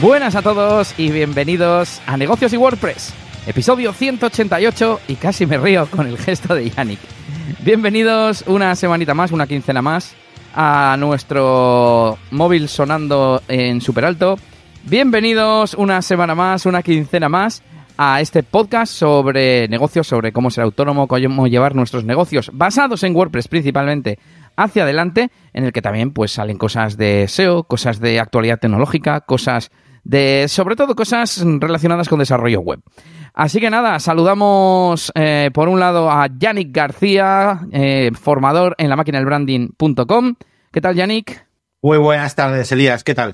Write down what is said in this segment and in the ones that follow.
Buenas a todos y bienvenidos a Negocios y WordPress, episodio 188 y casi me río con el gesto de Yannick. Bienvenidos una semanita más, una quincena más a nuestro móvil sonando en super alto. Bienvenidos una semana más, una quincena más a este podcast sobre negocios, sobre cómo ser autónomo, cómo llevar nuestros negocios basados en WordPress principalmente hacia adelante, en el que también pues salen cosas de SEO, cosas de actualidad tecnológica, cosas de sobre todo cosas relacionadas con desarrollo web. Así que nada, saludamos eh, por un lado a Yannick García, eh, formador en la máquina del branding.com. ¿Qué tal, Yannick? Muy buenas tardes, Elías. ¿Qué tal?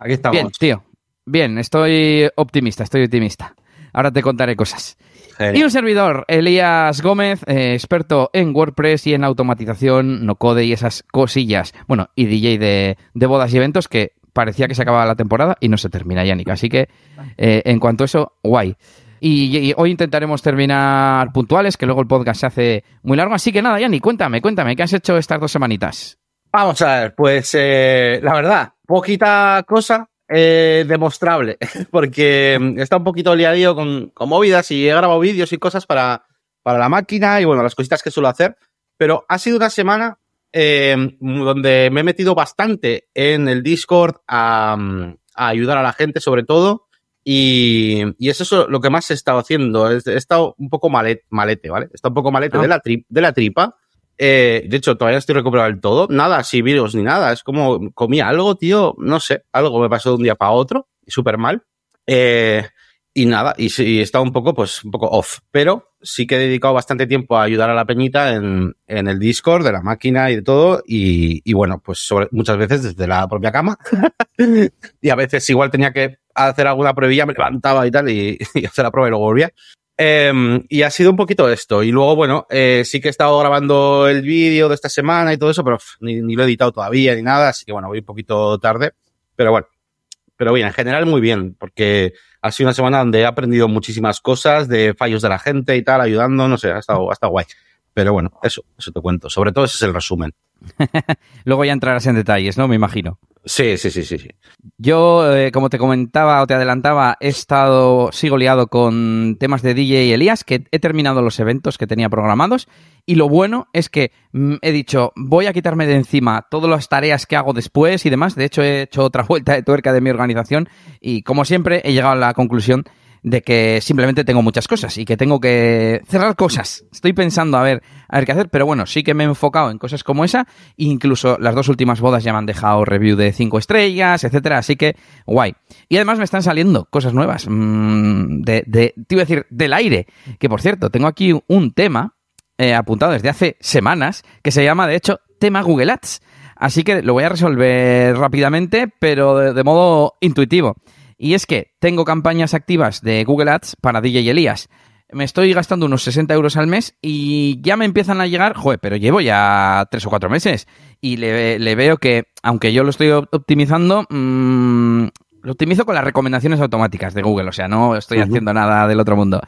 Aquí estamos. Bien, tío. Bien, estoy optimista, estoy optimista. Ahora te contaré cosas. Genial. Y un servidor, Elías Gómez, eh, experto en WordPress y en automatización, no code y esas cosillas. Bueno, y DJ de, de bodas y eventos que parecía que se acababa la temporada y no se termina, Yannick. Así que, eh, en cuanto a eso, guay. Y, hoy intentaremos terminar puntuales, que luego el podcast se hace muy largo. Así que nada, Yannick, cuéntame, cuéntame, ¿qué has hecho estas dos semanitas? Vamos a ver, pues eh, la verdad, poquita cosa eh, demostrable, porque mm, está un poquito liadío con, con movidas y he grabado vídeos y cosas para, para la máquina y bueno, las cositas que suelo hacer, pero ha sido una semana eh, donde me he metido bastante en el Discord a, mm, a ayudar a la gente sobre todo y, y es eso lo que más he estado haciendo, he, he estado un poco malet, malete, ¿vale? He estado un poco malete Ah. de, la tri- de la tripa. Eh, de hecho, todavía estoy recuperado del todo. Nada así virus ni nada. Es como comí algo, tío. No sé. Algo me pasó de un día para otro. Y súper mal. Eh, y nada. Y he estado un poco, pues, un poco off. Pero sí que he dedicado bastante tiempo a ayudar a la peñita en, en el Discord de la máquina y de todo. Y, y bueno, pues sobre, muchas veces desde la propia cama. y a veces igual tenía que hacer alguna pruebilla, me levantaba y tal, y, y hacer la prueba y luego volvía. Eh, y ha sido un poquito esto. Y luego, bueno, eh, sí que he estado grabando el vídeo de esta semana y todo eso, pero pff, ni, ni lo he editado todavía ni nada, así que bueno, voy un poquito tarde. Pero bueno, pero bien, en general muy bien, porque ha sido una semana donde he aprendido muchísimas cosas de fallos de la gente y tal, ayudando, no sé, ha estado, ha estado guay. Pero bueno, eso, eso te cuento. Sobre todo ese es el resumen. Luego ya entrarás en detalles, ¿no? Me imagino. Sí, sí, sí, sí, sí. Yo, eh, como te comentaba o te adelantaba, he estado, sigo liado con temas de DJ y Elías, que he terminado los eventos que tenía programados. Y lo bueno es que mm, he dicho, voy a quitarme de encima todas las tareas que hago después y demás. De hecho, he hecho otra vuelta de tuerca de mi organización y, como siempre, he llegado a la conclusión de que simplemente tengo muchas cosas y que tengo que cerrar cosas. Estoy pensando a ver, a ver qué hacer, pero bueno, sí que me he enfocado en cosas como esa. Incluso las dos últimas bodas ya me han dejado review de cinco estrellas, etcétera. Así que guay. Y además me están saliendo cosas nuevas. mmm, de, de, te iba a decir, del aire. Que por cierto, tengo aquí un tema eh, apuntado desde hace semanas que se llama, de hecho, tema Google Ads. Así que lo voy a resolver rápidamente, pero de modo intuitivo. Y es que tengo campañas activas de Google Ads para DJ Elías. Me estoy gastando unos 60 euros al mes y ya me empiezan a llegar, joder, pero llevo ya tres o cuatro meses y le, le veo que, aunque yo lo estoy op- optimizando, mmm, lo optimizo con las recomendaciones automáticas de Google, o sea, no estoy haciendo nada del otro mundo.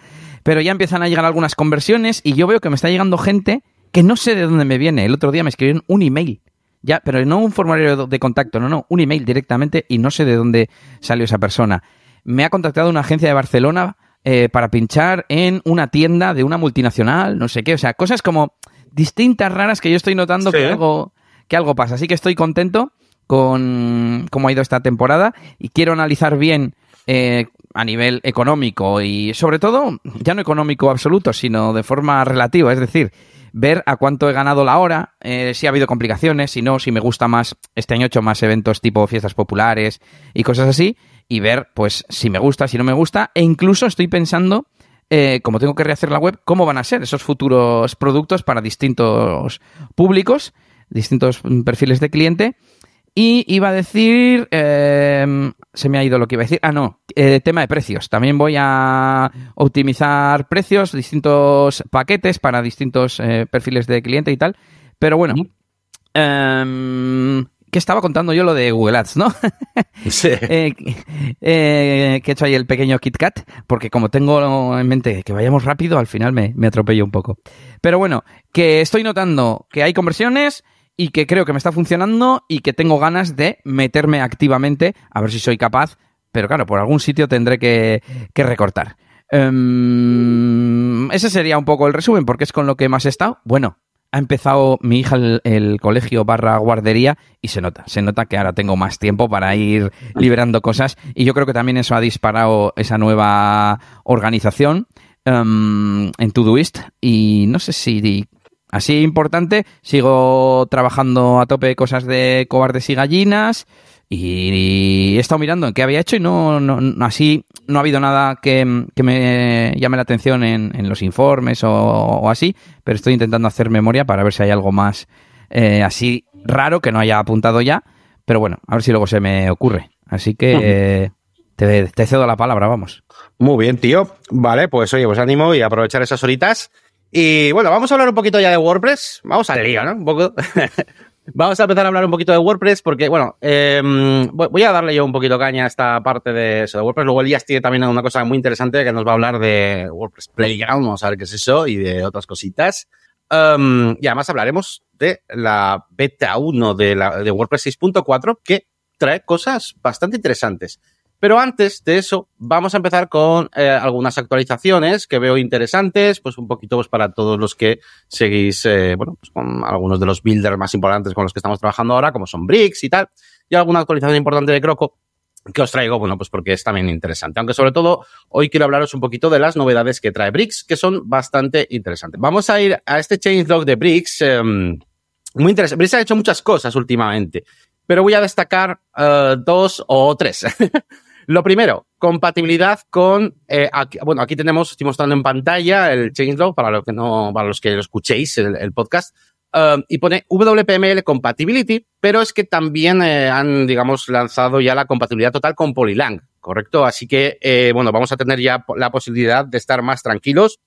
Pero ya empiezan a llegar algunas conversiones y yo veo que me está llegando gente que no sé de dónde me viene. El otro día me escribieron un email. Ya, pero no un formulario de contacto, no, no, un email directamente y no sé de dónde salió esa persona. Me ha contactado una agencia de Barcelona eh, para pinchar en una tienda de una multinacional, no sé qué, o sea, cosas como distintas, raras que yo estoy notando Sí. que, algo, que algo pasa. Así que estoy contento con cómo ha ido esta temporada y quiero analizar bien eh, a nivel económico y sobre todo, ya no económico absoluto, sino de forma relativa, es decir, ver a cuánto he ganado la hora, eh, si ha habido complicaciones, si no, si me gusta más, este año he hecho más eventos tipo fiestas populares y cosas así, y ver pues si me gusta, si no me gusta, e incluso estoy pensando, eh, como tengo que rehacer la web, cómo van a ser esos futuros productos para distintos públicos, distintos mm, perfiles de cliente. Y iba a decir, eh, se me ha ido lo que iba a decir. Ah, no, eh, tema de precios. También voy a optimizar precios, distintos paquetes para distintos eh, perfiles de cliente y tal. Pero bueno, em, ¿qué estaba contando yo lo de Google Ads, no? Sí. Eh, eh, que he hecho ahí el pequeño KitKat, porque como tengo en mente que vayamos rápido, al final me, me atropello un poco. Pero bueno, que estoy notando que hay conversiones y que creo que me está funcionando y que tengo ganas de meterme activamente a ver si soy capaz pero claro, por algún sitio tendré que, que recortar. Um, ese sería un poco el resumen, porque es con lo que más he estado. Bueno, ha empezado mi hija el, el, colegio barra guardería y se nota, se nota que ahora tengo más tiempo para ir liberando cosas y yo creo que también eso ha disparado esa nueva organización um, en Todoist y no sé si así importante, sigo trabajando a tope cosas de cobardes y gallinas y he estado mirando en qué había hecho y no, no, así no ha habido nada que, que me llame la atención en, en los informes o, o, así, pero estoy intentando hacer memoria para ver si hay algo más eh, así raro que no haya apuntado ya, pero bueno, a ver si luego se me ocurre. Así que eh, te, te, cedo la palabra, vamos. Muy bien, tío. Vale, pues oye, pues ánimo y aprovechar esas horitas. Y bueno, vamos a hablar un poquito ya de WordPress. Vamos al lío, ¿no? Un poco. Vamos a empezar a hablar un poquito de WordPress porque, bueno, eh, voy a darle yo un poquito caña a esta parte de, eso, de WordPress. Luego Elías tiene también una cosa muy interesante que nos va a hablar de WordPress Playground, vamos a ver qué es eso, y de otras cositas. Um, y además hablaremos de la beta 1 de, la, de WordPress 6.4 que trae cosas bastante interesantes. Pero antes de eso, vamos a empezar con eh, algunas actualizaciones que veo interesantes, pues un poquito pues, para todos los que seguís, eh, bueno, pues con algunos de los builders más importantes con los que estamos trabajando ahora, como son Bricks y tal, y alguna actualización importante de Croco que os traigo, bueno, pues porque es también interesante. Aunque sobre todo, hoy quiero hablaros un poquito de las novedades que trae Bricks, que son bastante interesantes. Vamos a ir a este changelog de Bricks, eh, muy interesante. Bricks ha hecho muchas cosas últimamente, pero voy a destacar uh, dos o tres. Lo primero, compatibilidad con, eh, bueno, aquí tenemos, estoy mostrando en pantalla el changelog para los que no, para los que lo escuchéis el, el podcast. Uh, y pone WPML Compatibility, pero es que también eh, han, digamos, lanzado ya la compatibilidad total con Polylang, ¿correcto? Así que, eh, bueno, vamos a tener ya la posibilidad de estar más tranquilos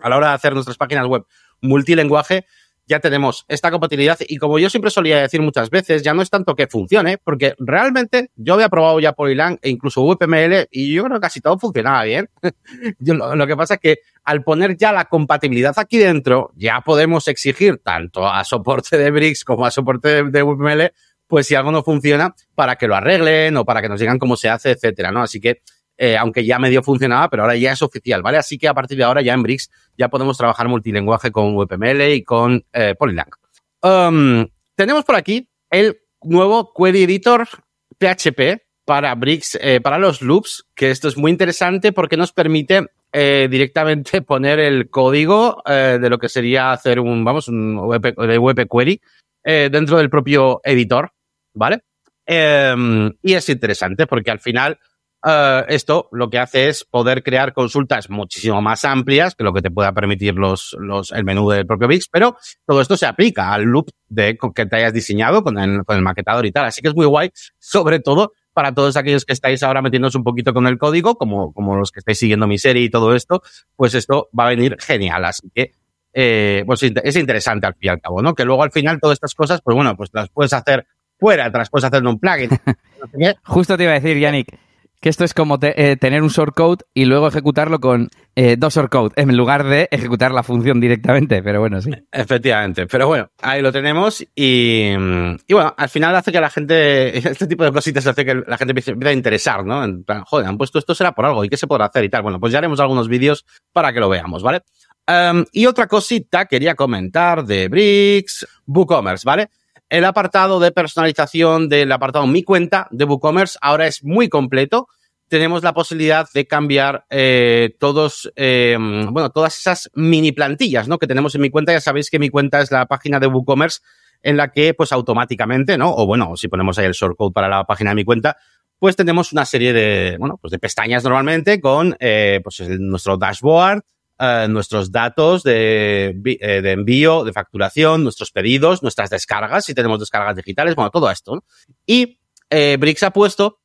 a la hora de hacer nuestras páginas web multilenguaje ya tenemos esta compatibilidad y como yo siempre solía decir muchas veces, ya no es tanto que funcione, porque realmente yo había probado ya Polylang e incluso VPML y yo creo que casi todo funcionaba bien. lo, que pasa es que al poner ya la compatibilidad aquí dentro, ya podemos exigir tanto a soporte de Bricks como a soporte de, de pues si algo no funciona, para que lo arreglen o para que nos digan cómo se hace, etcétera, ¿no? Así que eh, aunque ya medio funcionaba, pero ahora ya es oficial, ¿vale? Así que a partir de ahora ya en Bricks ya podemos trabajar multilenguaje con WPML y con eh, Polylang. Um, tenemos por aquí el nuevo Query Editor PHP para Bricks, eh, para los loops, que esto es muy interesante porque nos permite eh, directamente poner el código eh, de lo que sería hacer un, vamos, un WP, de Query dentro del propio editor, ¿vale? Em, y es interesante porque al final Uh, esto lo que hace es poder crear consultas muchísimo más amplias que lo que te pueda permitir los, los, el menú del propio Bix, pero todo esto se aplica al loop de, que te hayas diseñado con el, con el maquetador y tal. Así que es muy guay, sobre todo para todos aquellos que estáis ahora metiéndonos un poquito con el código, como, como los que estáis siguiendo mi serie y todo esto, pues esto va a venir genial. Así que, eh, pues es interesante al fin y al cabo, ¿no? Que luego al final todas estas cosas, pues bueno, pues las puedes hacer fuera, te las puedes hacer en un plugin. Justo te iba a decir, Yannick, que esto es como eh, tener un shortcode y luego ejecutarlo con eh, dos shortcodes en lugar de ejecutar la función directamente, pero bueno, sí. Efectivamente, pero bueno, ahí lo tenemos y, y bueno, al final hace que la gente, este tipo de cositas hace que la gente empiece, a interesar, ¿no? En plan, joder, han puesto esto será por algo y qué se podrá hacer y tal. Bueno, pues ya haremos algunos vídeos para que lo veamos, ¿vale? Um, y otra cosita quería comentar de Bricks, WooCommerce, ¿vale? El apartado de personalización del apartado Mi Cuenta de WooCommerce ahora es muy completo. Tenemos la posibilidad de cambiar eh, todos, eh, bueno, todas esas mini plantillas, ¿no? Que tenemos en Mi Cuenta. Ya sabéis que Mi Cuenta es la página de WooCommerce en la que, pues, automáticamente, ¿no? O bueno, si ponemos ahí el shortcode para la página de Mi Cuenta, pues tenemos una serie de, bueno, pues de pestañas normalmente con, eh, pues, nuestro dashboard, Uh, nuestros datos de, eh, de, envío, de facturación, nuestros pedidos, nuestras descargas, si tenemos descargas digitales, bueno, todo esto. Y eh, Brix ha puesto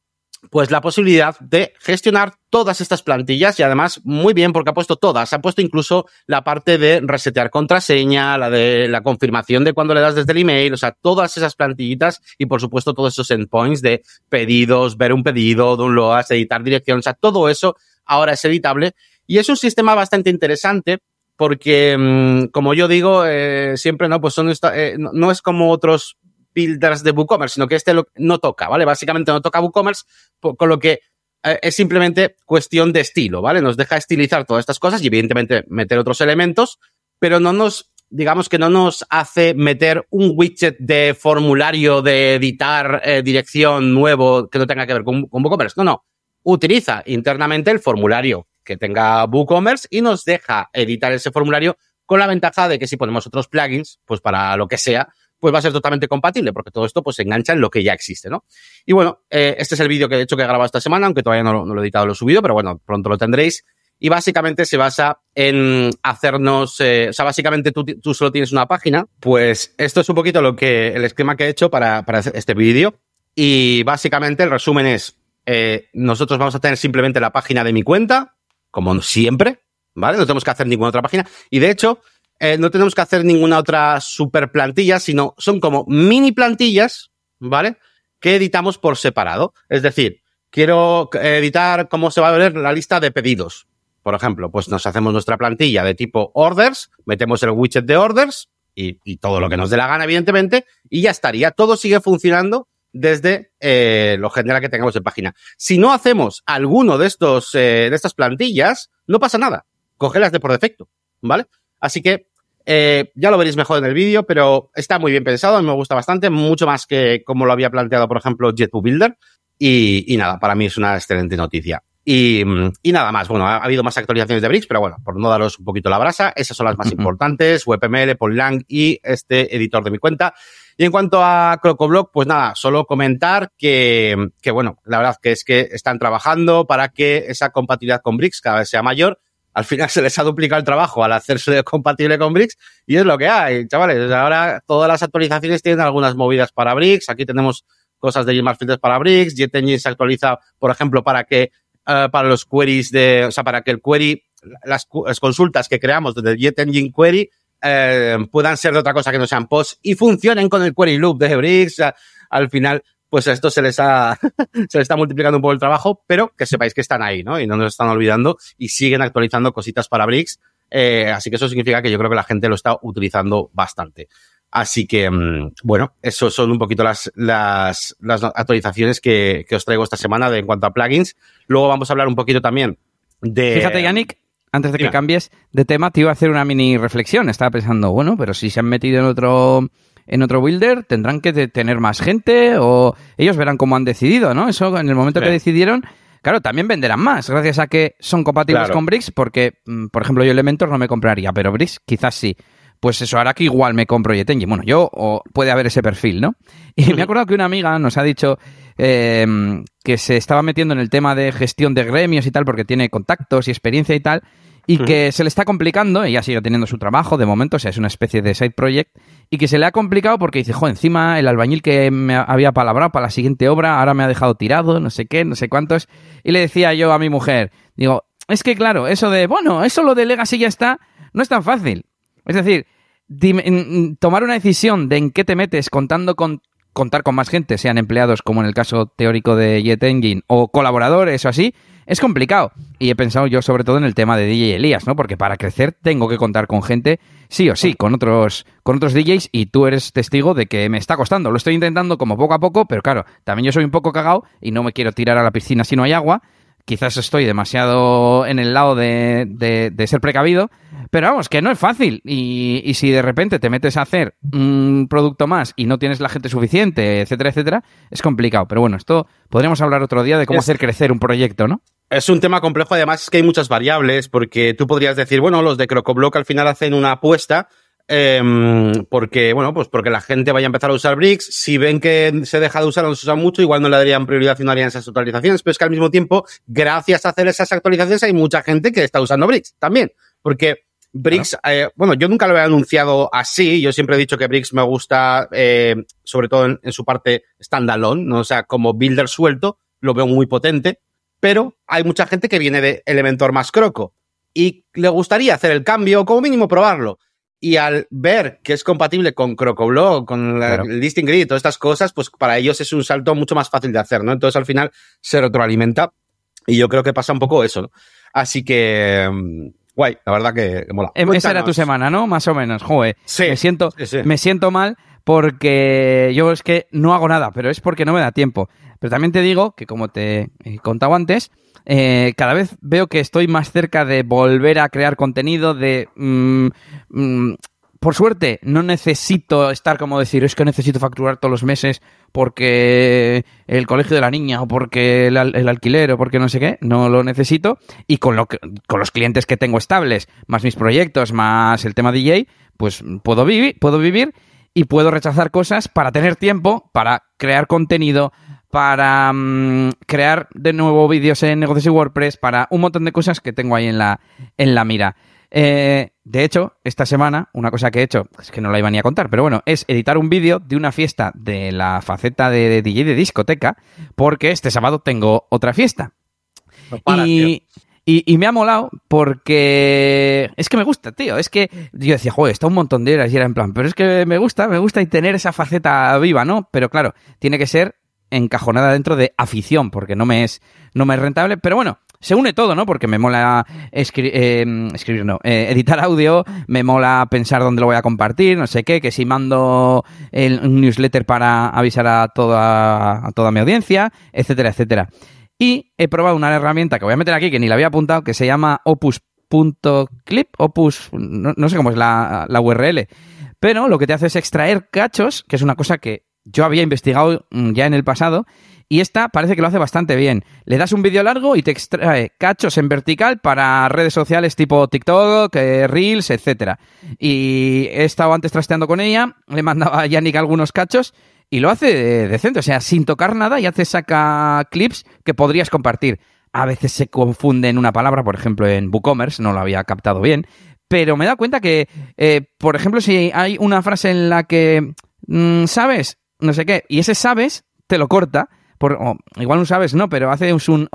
pues la posibilidad de gestionar todas estas plantillas y además muy bien porque ha puesto todas, ha puesto incluso la parte de resetear contraseña, la de la confirmación de cuando le das desde el email, o sea, todas esas plantillitas y por supuesto todos esos endpoints de pedidos, ver un pedido, downloads, editar dirección, o sea, todo eso ahora es editable y es un sistema bastante interesante porque, mmm, como yo digo, eh, siempre no, pues son eh, no, es como otros builders de WooCommerce, sino que este no toca, ¿vale? Básicamente no toca WooCommerce, con lo que eh, es simplemente cuestión de estilo, ¿vale? Nos deja estilizar todas estas cosas y evidentemente meter otros elementos, pero no nos, digamos que no nos hace meter un widget de formulario de editar eh, dirección nuevo que no tenga que ver con WooCommerce. No, no. Utiliza internamente el formulario que tenga WooCommerce y nos deja editar ese formulario con la ventaja de que si ponemos otros plugins, pues para lo que sea, pues va a ser totalmente compatible, porque todo esto pues se engancha en lo que ya existe, ¿no? Y bueno, eh, este es el vídeo que de hecho que he grabado esta semana, aunque todavía no, lo he editado, lo he subido, pero bueno, pronto lo tendréis. Y básicamente se basa en hacernos, eh, o sea, básicamente tú, solo tienes una página, pues esto es un poquito lo que, el esquema que he hecho para, para este vídeo. Y básicamente el resumen es, eh, nosotros vamos a tener simplemente la página de mi cuenta, como siempre, ¿vale? No tenemos que hacer ninguna otra página. Y de hecho, eh, no tenemos que hacer ninguna otra super plantilla, sino son como mini plantillas, ¿vale? Que editamos por separado. Es decir, quiero editar cómo se va a ver la lista de pedidos. Por ejemplo, pues nos hacemos nuestra plantilla de tipo orders, metemos el widget de orders y, y todo lo que nos dé la gana, evidentemente, y ya estaría. Todo sigue funcionando desde eh, lo general que tengamos en página. Si no hacemos alguno de estos, eh, de estas plantillas, no pasa nada. Cogelas de por defecto, ¿vale? Así que eh, ya lo veréis mejor en el vídeo, pero está muy bien pensado, me gusta bastante, mucho más que como lo había planteado, por ejemplo, Jetbook Builder. Y, y nada, para mí es una excelente noticia. Y, y, nada más. Bueno, ha, habido más actualizaciones de Bricks, pero bueno, por no daros un poquito la brasa, esas son las más importantes, WebML, Polylang y este editor de mi cuenta. Y en cuanto a CrocoBlock, pues nada, solo comentar que, que, bueno, la verdad que es que están trabajando para que esa compatibilidad con Bricks cada vez sea mayor al final se les ha duplicado el trabajo al hacerse compatible con Bricks y es lo que hay, chavales. Ahora todas las actualizaciones tienen algunas movidas para Bricks. Aquí tenemos cosas de Gmail Filters para Bricks. JetEngine se actualiza, por ejemplo, para que uh, para los queries de, o sea, para que el query, las, las consultas que creamos desde JetEngine Query eh, puedan ser de otra cosa que no sean posts y funcionen con el query loop de Bricks. Al final, pues a esto se les ha, se les está multiplicando un poco el trabajo, pero que sepáis que están ahí, ¿no? Y no nos están olvidando y siguen actualizando cositas para Bricks. Eh, así que eso significa que yo creo que la gente lo está utilizando bastante. Así que, mm, bueno, eso son un poquito las, las, las actualizaciones que, que, os traigo esta semana en cuanto a plugins. Luego vamos a hablar un poquito también de... Fíjate, Yannick, antes de que cambies de tema, te iba a hacer una mini reflexión. Estaba pensando, bueno, pero si se han metido en otro en otro builder tendrán que tener más gente o ellos verán cómo han decidido, ¿no? Eso en el momento que decidieron, claro, también venderán más gracias a que son compatibles con Bricks porque, mm, por ejemplo, yo Elementor no me compraría, pero Bricks quizás sí. Pues eso hará que igual me compro Yetenji. Bueno, yo o puede haber ese perfil, ¿no? Y me acuerdo que una amiga nos ha dicho eh, que se estaba metiendo en el tema de gestión de gremios y tal porque tiene contactos y experiencia y tal y que se le está complicando, ella sigue teniendo su trabajo de momento, o sea, es una especie de side project, y que se le ha complicado porque dice, jo, encima el albañil que me había palabrado para la siguiente obra ahora me ha dejado tirado, no sé qué, no sé cuántos, y le decía yo a mi mujer, digo, es que claro, eso de, bueno, eso lo delegas y ya está, no es tan fácil. Es decir, tomar una decisión de en qué te metes contando con contar con más gente, sean empleados como en el caso teórico de Jet Engine o colaboradores o así, es complicado. Y he pensado yo sobre todo en el tema de DJ Elías, ¿no? Porque para crecer tengo que contar con gente, sí o sí, con otros, con otros DJs y tú eres testigo de que me está costando. Lo estoy intentando como poco a poco, pero claro, también yo soy un poco cagado y no me quiero tirar a la piscina si no hay agua. Quizás estoy demasiado en el lado de, de, ser precavido, pero vamos, que no es fácil. Y, y, si de repente te metes a hacer un producto más y no tienes la gente suficiente, etcétera, etcétera, es complicado. Pero bueno, esto podríamos hablar otro día de cómo hacer crecer un proyecto, ¿no? Es un tema complejo, además es que hay muchas variables, porque tú podrías decir, bueno, los de Crocoblock al final hacen una apuesta, eh, porque, bueno, pues porque la gente vaya a empezar a usar Bricks, si ven que se deja de usar o no se usa mucho, igual no le darían prioridad y no harían esas actualizaciones, pero es que al mismo tiempo, gracias a hacer esas actualizaciones, hay mucha gente que está usando Bricks también, porque Bricks, eh, bueno, yo nunca lo he anunciado así, yo siempre he dicho que Bricks me gusta, eh, sobre todo en, en, su parte standalone, ¿no? o sea, como builder suelto, lo veo muy potente, pero hay mucha gente que viene de Elementor más Croco y le gustaría hacer el cambio o como mínimo probarlo. Y al ver que es compatible con CrocoBlock, con claro. el Listing Grid y todas estas cosas, pues para ellos es un salto mucho más fácil de hacer, ¿no? Entonces al final se retroalimenta y yo creo que pasa un poco eso, ¿no? Así que, guay, la verdad que, que mola. Em, Esa era tu semana, ¿no? Más o menos. Joder. Sí, Me siento, sí, sí. me siento mal porque yo es que no hago nada, pero es porque no me da tiempo. Pero también te digo que, como te he contado antes, eh, cada vez veo que estoy más cerca de volver a crear contenido, de... mm, mm, por suerte, no necesito estar como decir, es que necesito facturar todos los meses porque el colegio de la niña o porque el, al- el alquiler o porque no sé qué, no lo necesito. Y con, lo que- con los clientes que tengo estables, más mis proyectos, más el tema DJ, pues puedo vivir, puedo vivir y puedo rechazar cosas para tener tiempo, para crear contenido, para mm, crear de nuevo vídeos en negocios y WordPress, para un montón de cosas que tengo ahí en la, en la mira. Eh, de hecho, esta semana, una cosa que he hecho, es que no la iba ni a contar, pero bueno, es editar un vídeo de una fiesta de la faceta de DJ de discoteca, porque este sábado tengo otra fiesta. No para, tío. y, y, y me ha molado porque es que me gusta, tío. Es que yo decía, joder, está un montón de horas y era en plan, pero es que me gusta, me gusta y tener esa faceta viva, ¿no? Pero claro, tiene que ser encajonada dentro de afición, porque no me es, no me es rentable. Pero bueno, se une todo, ¿no? Porque me mola eh, escribir, no, eh, editar audio, me mola pensar dónde lo voy a compartir, no sé qué, que si mando el, un newsletter para avisar a toda, toda mi audiencia, etcétera, etcétera. Y he probado una herramienta que voy a meter aquí, que ni la había apuntado, que se llama opus.clip, opus, no, no sé cómo es la, la URL, pero lo que te hace es extraer cachos, que es una cosa que yo había investigado mm, ya en el pasado, y esta parece que lo hace bastante bien. Le das un vídeo largo y te extrae cachos en vertical para redes sociales tipo TikTok, eh, Reels, etcétera. Y he estado antes trasteando con ella, le mandaba a Yannick algunos cachos y lo hace eh, decente, o sea, sin tocar nada ya te saca clips que podrías compartir. A veces se confunde en una palabra, por ejemplo, en WooCommerce, no lo había captado bien, pero me he dado cuenta que, eh, por ejemplo, si hay una frase en la que mm, sabes, no sé qué, y ese sabes te lo corta, por, igual no sabes, no, pero hace un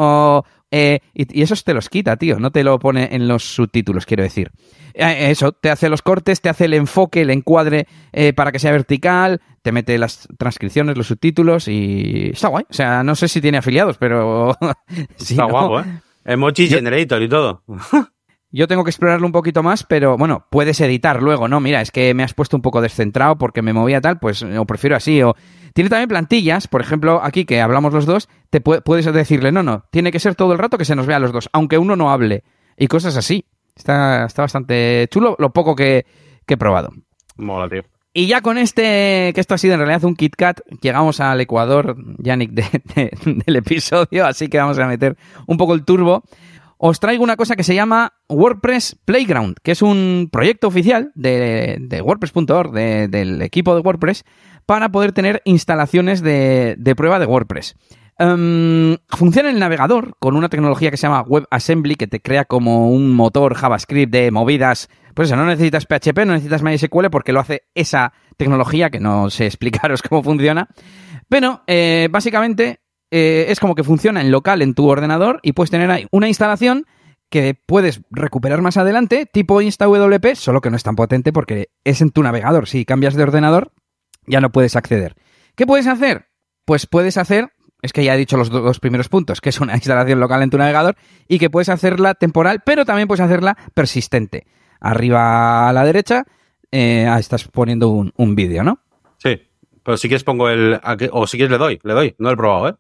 eh, y, y esos te los quita, tío, no te lo pone en los subtítulos, quiero decir. Eh, eso, te hace los cortes, te hace el enfoque, el encuadre eh, para que sea vertical, te mete las transcripciones, los subtítulos y está guay. O sea, no sé si tiene afiliados, pero... si Está no, guapo, ¿eh? Emoji Yo- Generator y todo. Yo tengo que explorarlo un poquito más, pero bueno, puedes editar luego, ¿no? Mira, es que me has puesto un poco descentrado porque me movía tal, pues o prefiero así. O tiene también plantillas, por ejemplo, aquí que hablamos los dos, te pu- puedes decirle, no, no, tiene que ser todo el rato que se nos vea a los dos, aunque uno no hable. Y cosas así. Está, está bastante chulo lo poco que, que he probado. Mola, tío. Y ya con este, que esto ha sido en realidad un Kit Kat, llegamos al Ecuador, Yannick, de- de- del episodio, así que vamos a meter un poco el turbo. Os traigo una cosa que se llama WordPress Playground, que es un proyecto oficial de, de WordPress.org, de- del equipo de WordPress, para poder tener instalaciones de, de prueba de WordPress. Em, funciona en el navegador con una tecnología que se llama WebAssembly, que te crea como un motor JavaScript de movidas. Pues eso, no necesitas PHP, no necesitas MySQL porque lo hace esa tecnología, que no sé explicaros cómo funciona. Pero eh, básicamente eh, es como que funciona en local en tu ordenador y puedes tener ahí una instalación que puedes recuperar más adelante, tipo InstaWP, solo que no es tan potente porque es en tu navegador. Si cambias de ordenador, ya no puedes acceder. ¿Qué puedes hacer? Pues puedes hacer, es que ya he dicho los do- dos primeros puntos, que es una instalación local en tu navegador y que puedes hacerla temporal, pero también puedes hacerla persistente. Arriba a la derecha, eh, estás poniendo un, un vídeo, ¿no? Sí. Pero si quieres pongo el... O si quieres le doy, le doy. No lo he probado, ¿eh?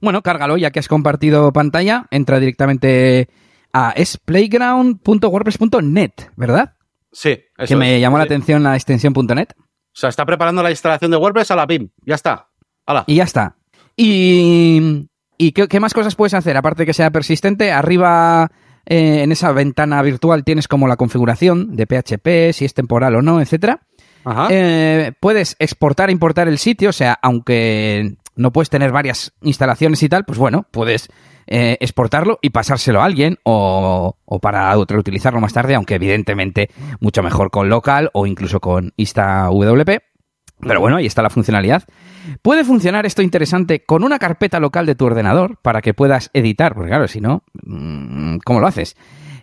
Bueno, cárgalo, ya que has compartido pantalla, entra directamente a es playground.wordpress.net, ¿verdad? Sí. eso que me es. llamó la atención la extensión .net. O sea, está preparando la instalación de WordPress a la PIM. Ya está. Hala. Y ya está. Y, y ¿qué, qué más cosas puedes hacer? Aparte de que sea persistente, arriba eh, en esa ventana virtual tienes como la configuración de PHP, si es temporal o no, etcétera. Ajá. Eh, puedes exportar e importar el sitio, o sea, aunque no puedes tener varias instalaciones y tal, pues bueno, puedes eh, exportarlo y pasárselo a alguien o, o para utilizarlo más tarde, aunque evidentemente mucho mejor con local o incluso con InstaWP. Pero bueno, ahí está la funcionalidad. Puede funcionar esto interesante con una carpeta local de tu ordenador para que puedas editar, porque claro, si no, mm, ¿cómo lo haces?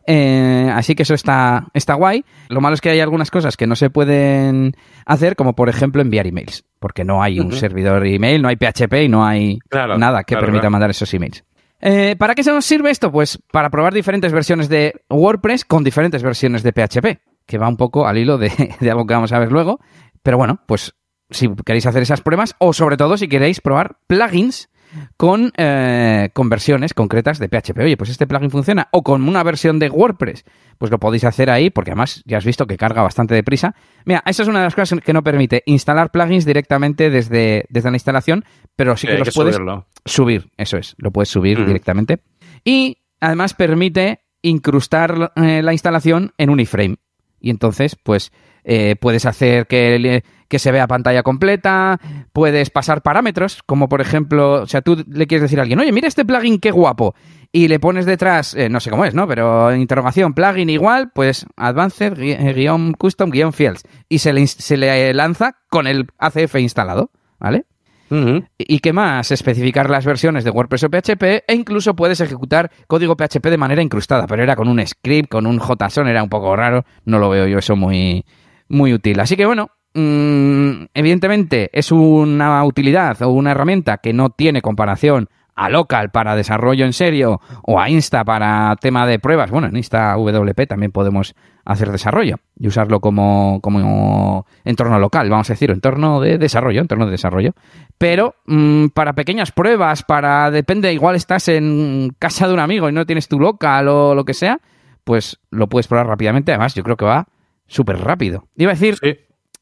Eh, así que eso está, está guay. Lo malo es que hay algunas cosas que no se pueden hacer, como por ejemplo enviar emails, porque no hay un servidor email, no hay PHP y no hay Claro, nada que claro, permita claro. mandar esos emails. Eh, ¿Para qué se nos sirve esto? Pues para probar diferentes versiones de WordPress con diferentes versiones de PHP, que va un poco al hilo de, de algo que vamos a ver luego. Pero bueno, pues si queréis hacer esas pruebas o sobre todo si queréis probar plugins con, eh, con versiones concretas de PHP. Oye, pues este plugin funciona. O con una versión de WordPress. Pues lo podéis hacer ahí, porque además ya has visto que carga bastante deprisa. Mira, esa es una de las cosas que no permite instalar plugins directamente desde, desde la instalación, pero sí que los que puedes subirlo. subir. Eso es, lo puedes subir Ujú. directamente. Y además permite incrustar eh, la instalación en un iframe. Y entonces, pues, eh, puedes hacer que, que se vea pantalla completa, puedes pasar parámetros, como por ejemplo, o sea, tú le quieres decir a alguien, oye, mira este plugin, qué guapo, y le pones detrás, eh, no sé cómo es, ¿no? Pero interrogación, plugin igual, pues advanced, eh, guion custom, guion fields, y se le, se le lanza con el ACF instalado, ¿vale? ¿Y qué más? Especificar las versiones de WordPress o PHP e incluso puedes ejecutar código PHP de manera incrustada, pero era con un script, con un JSON, era un poco raro, no lo veo yo eso muy, muy útil. Así que bueno, mm, evidentemente es una utilidad o una herramienta que no tiene comparación a Local para desarrollo en serio o a Insta para tema de pruebas. Bueno, en Insta WP también podemos hacer desarrollo y usarlo como, como entorno local, vamos a decir, entorno de desarrollo, entorno de desarrollo. Pero mm, para pequeñas pruebas, para, depende, igual estás en casa de un amigo y no tienes tu local o lo que sea, pues lo puedes probar rápidamente. Además, yo creo que va súper rápido. Iba a decir Sí,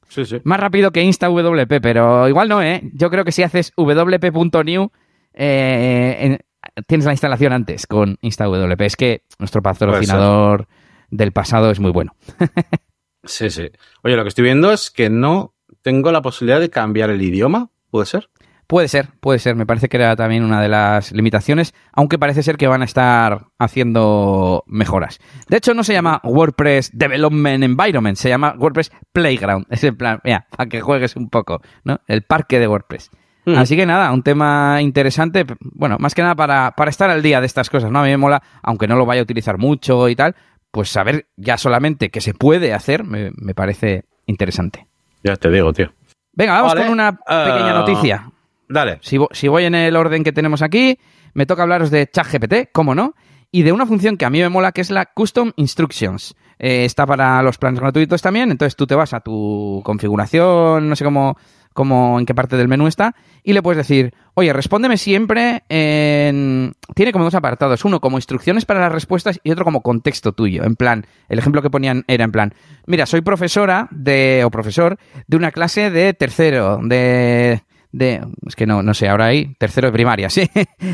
sí, sí. más rápido que Insta WP, pero igual no, ¿eh? Yo creo que si haces wp.new, eh, en- tienes la instalación antes con Insta WP. Es que nuestro patrocinador del pasado es muy bueno. Sí, sí. Oye, lo que estoy viendo es que no tengo la posibilidad de cambiar el idioma. ¿Puede ser? Puede ser, puede ser. Me parece que era también una de las limitaciones, aunque parece ser que van a estar haciendo mejoras. De hecho, no se llama WordPress Development Environment, se llama WordPress Playground. Es en plan, mira, para que juegues un poco, ¿no? El parque de WordPress. Mm. Así que nada, un tema interesante, bueno, más que nada para, para estar al día de estas cosas, ¿no? A mí me mola, aunque no lo vaya a utilizar mucho y tal, pues saber ya solamente que se puede hacer me, me parece interesante. Ya te digo, tío. Venga, vamos Vale. con una pequeña Ah. noticia. Dale. Si, vo- si voy en el orden que tenemos aquí, me toca hablaros de ChatGPT, cómo no, y de una función que a mí me mola, que es la Custom Instructions. Eh, está para los planes gratuitos también, entonces tú te vas a tu configuración, no sé cómo, cómo, en qué parte del menú está, y le puedes decir, oye, respóndeme siempre en... Tiene como dos apartados, uno como instrucciones para las respuestas y otro como contexto tuyo. En plan, el ejemplo que ponían era en plan, mira, soy profesora de, o profesor de una clase de tercero, de de es que no no sé ahora hay tercero de primaria sí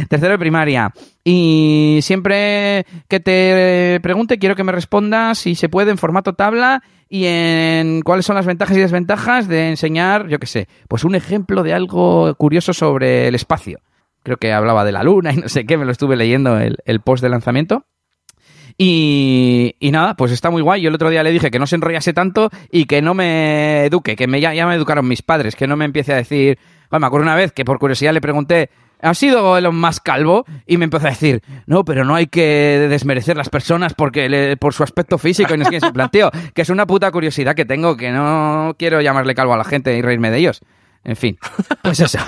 tercero de primaria y siempre que te pregunte quiero que me respondas si se puede en formato tabla y en cuáles son las ventajas y desventajas de enseñar yo qué sé pues un ejemplo de algo curioso sobre el espacio creo que hablaba de la luna y no sé qué me lo estuve leyendo el, el post de lanzamiento y, y nada, pues está muy guay. Yo el otro día le dije que no se enrollase tanto y que no me eduque, que me, ya, ya me educaron mis padres, que no me empiece a decir. Bueno, me acuerdo una vez que por curiosidad le pregunté, ¿ha sido Elon Musk calvo? Y me empezó a decir, no, pero no hay que desmerecer las personas porque le- por su aspecto físico. Y no es que se planteó, que es una puta curiosidad que tengo, que no quiero llamarle calvo a la gente y reírme de ellos. En fin, pues eso.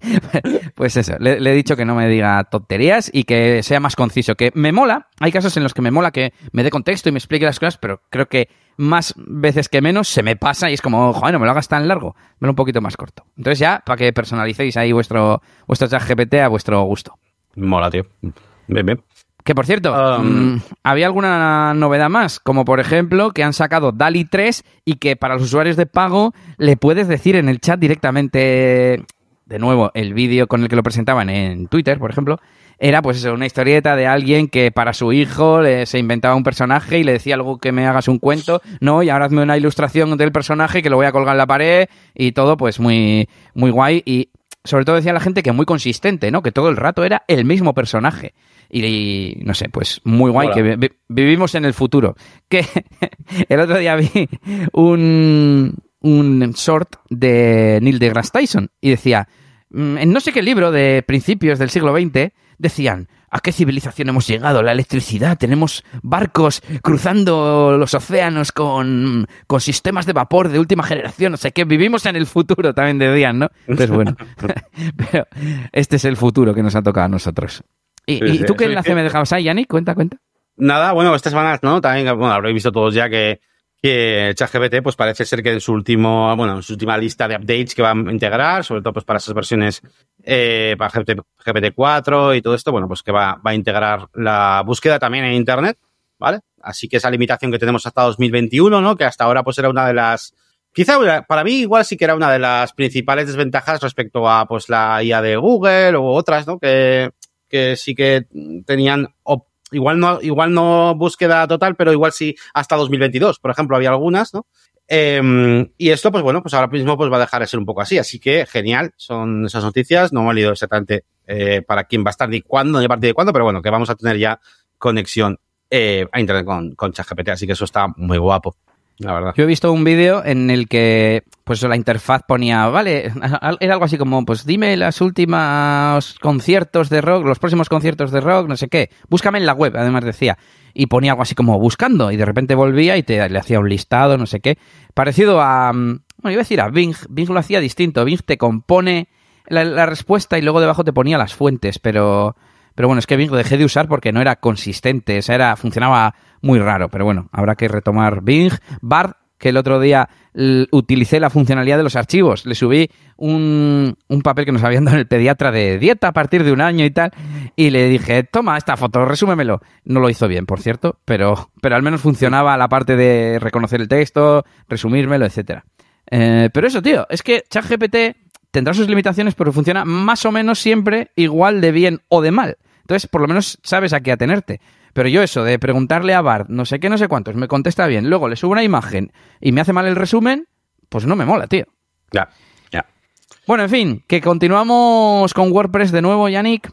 pues eso, le, he dicho que no me diga tonterías y que sea más conciso. Que me mola, hay casos en los que me mola que me dé contexto y me explique las cosas, pero creo que más veces que menos se me pasa y es como, joder, no me lo hagas tan largo, me un poquito más corto. Entonces ya, para que personalicéis ahí vuestro, vuestro chat GPT a vuestro gusto. Mola, tío. Bien, bien. Que por cierto, Um, mm, ¿había alguna novedad más? Como por ejemplo que han sacado DALI 3 y que para los usuarios de pago le puedes decir en el chat directamente, de nuevo, el vídeo con el que lo presentaban en Twitter, por ejemplo, era pues una historieta de alguien que para su hijo le- se inventaba un personaje y le decía algo que me hagas un cuento, no, y ahora hazme una ilustración del personaje que lo voy a colgar en la pared y todo pues muy, muy guay y sobre todo decía la gente que muy consistente, ¿no? Que todo el rato era el mismo personaje. Y, no sé, pues muy guay, que vi- vi- vivimos en el futuro. Que el otro día vi un, un short de Neil deGrasse Tyson y decía, mm, en no sé qué libro de principios del siglo XX, decían, ¿a qué civilización hemos llegado? La electricidad, tenemos barcos cruzando los océanos con, con sistemas de vapor de última generación, o sea que vivimos en el futuro, también decían, ¿no? Entonces, bueno, pero este es el futuro que nos ha tocado a nosotros. ¿Y, Sí, y sí, tú qué enlace me dejabas ahí, Yannick? Cuenta, cuenta. Nada, bueno, estas semanas, ¿no? También, bueno, habréis visto todos ya que, que ChatGPT, pues parece ser que en su último, bueno, en su última lista de updates que va a integrar, sobre todo pues para esas versiones, eh, para GPT, GPT-4 y todo esto, bueno, pues que va, va a integrar la búsqueda también en Internet, ¿vale? Así que esa limitación que tenemos hasta 2021, ¿no? Que hasta ahora pues era una de las, quizá para mí igual sí que era una de las principales desventajas respecto a pues la IA de Google o otras, ¿no? Que, que sí que tenían igual no igual no búsqueda total, pero igual sí hasta 2022, por ejemplo, había algunas, ¿no? Eh, y esto, pues bueno, pues ahora mismo pues va a dejar de ser un poco así. Así que genial, son esas noticias. No me he leído exactamente eh, para quién va a estar ni cuándo, ni a partir de cuándo, pero bueno, que vamos a tener ya conexión eh, a internet con, con ChatGPT. Así que eso está muy guapo, la verdad. Yo he visto un vídeo en el que pues la interfaz ponía, vale, era algo así como, pues dime las últimas conciertos de rock, los próximos conciertos de rock, no sé qué. Búscame en la web, además decía. Y ponía algo así como buscando y de repente volvía y te le hacía un listado, no sé qué. Parecido a, mm, bueno, iba a decir a Bing. Bing lo hacía distinto. Bing te compone la, la respuesta y luego debajo te ponía las fuentes, pero... Pero bueno, es que Bing lo dejé de usar porque no era consistente, o sea, era, funcionaba muy raro. Pero bueno, habrá que retomar Bing. Bard, que el otro día utilicé la funcionalidad de los archivos. Le subí un, un papel que nos habían dado en el pediatra de dieta a partir de un año y tal. Y le dije, toma esta foto, resúmemelo. No lo hizo bien, por cierto, pero, pero al menos funcionaba la parte de reconocer el texto, resumírmelo, etcétera. Eh, pero eso, tío, es que ChatGPT tendrá sus limitaciones, pero funciona más o menos siempre igual de bien o de mal. Entonces, por lo menos sabes a qué atenerte. Pero yo eso de preguntarle a Bart, no sé qué, no sé cuántos, me contesta bien, luego le subo una imagen y me hace mal el resumen, pues no me mola, tío. Ya, ya. Bueno, en fin, que continuamos con WordPress de nuevo, Yannick.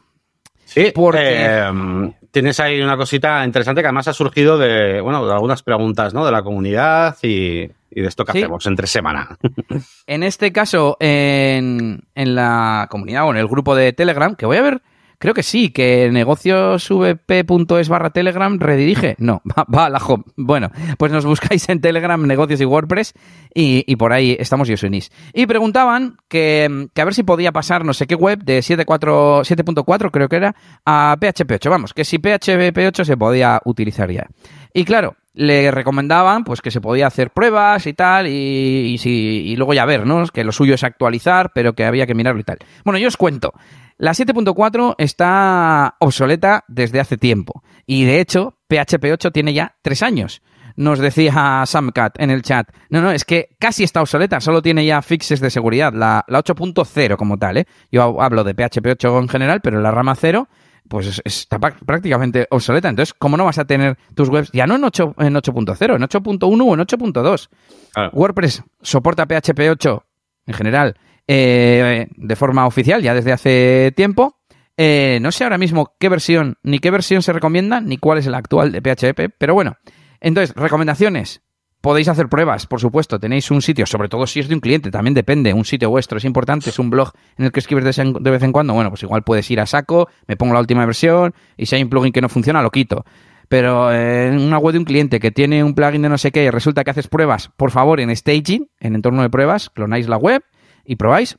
Sí, Porque- eh, tienes ahí una cosita interesante que además ha surgido de, bueno, de algunas preguntas, ¿no? De la comunidad y, y de esto que Sí. hacemos entre semana. En este caso, en, en la comunidad o en el grupo de Telegram, que voy a ver, creo que sí, que negociosvp.es barra Telegram redirige. No, va, va a la home. Bueno, pues nos buscáis en Telegram, negocios y WordPress, y, y por ahí estamos y os unís. Y preguntaban que, que a ver si podía pasar no sé qué web de 7.4 7.4 creo que era a PHP 8. Vamos, que si PHP 8 se podía utilizar ya. Y claro, le recomendaban pues que se podía hacer pruebas y tal, y, si, y luego ya ver, ¿no? Que lo suyo es actualizar, pero que había que mirarlo y tal. Bueno, yo os cuento. La 7.4 está obsoleta desde hace tiempo. Y de hecho, PHP 8 tiene ya tres años. Nos decía Samcat en el chat. No, no, es que casi está obsoleta, solo tiene ya fixes de seguridad, la, la 8.0 como tal, ¿eh? Yo hablo de PHP 8 en general, pero la rama 0 pues es- está prácticamente obsoleta. Entonces, ¿cómo no vas a tener tus webs ya no en 8 en 8.0, en 8.1 o en 8.2? Claro. WordPress soporta PHP 8 en general eh, de forma oficial ya desde hace tiempo. Eh, no sé ahora mismo qué versión, ni qué versión se recomienda, ni cuál es la actual de PHP, pero bueno. Entonces, recomendaciones. Podéis hacer pruebas, por supuesto. Tenéis un sitio, sobre todo si es de un cliente, también depende. Un sitio vuestro es importante, es un blog en el que escribes de vez en cuando. Bueno, pues igual puedes ir a saco, me pongo la última versión y si hay un plugin que no funciona, lo quito. Pero eh, en una web de un cliente que tiene un plugin de no sé qué y resulta que haces pruebas, por favor, en staging, en entorno de pruebas, clonáis la web y probáis.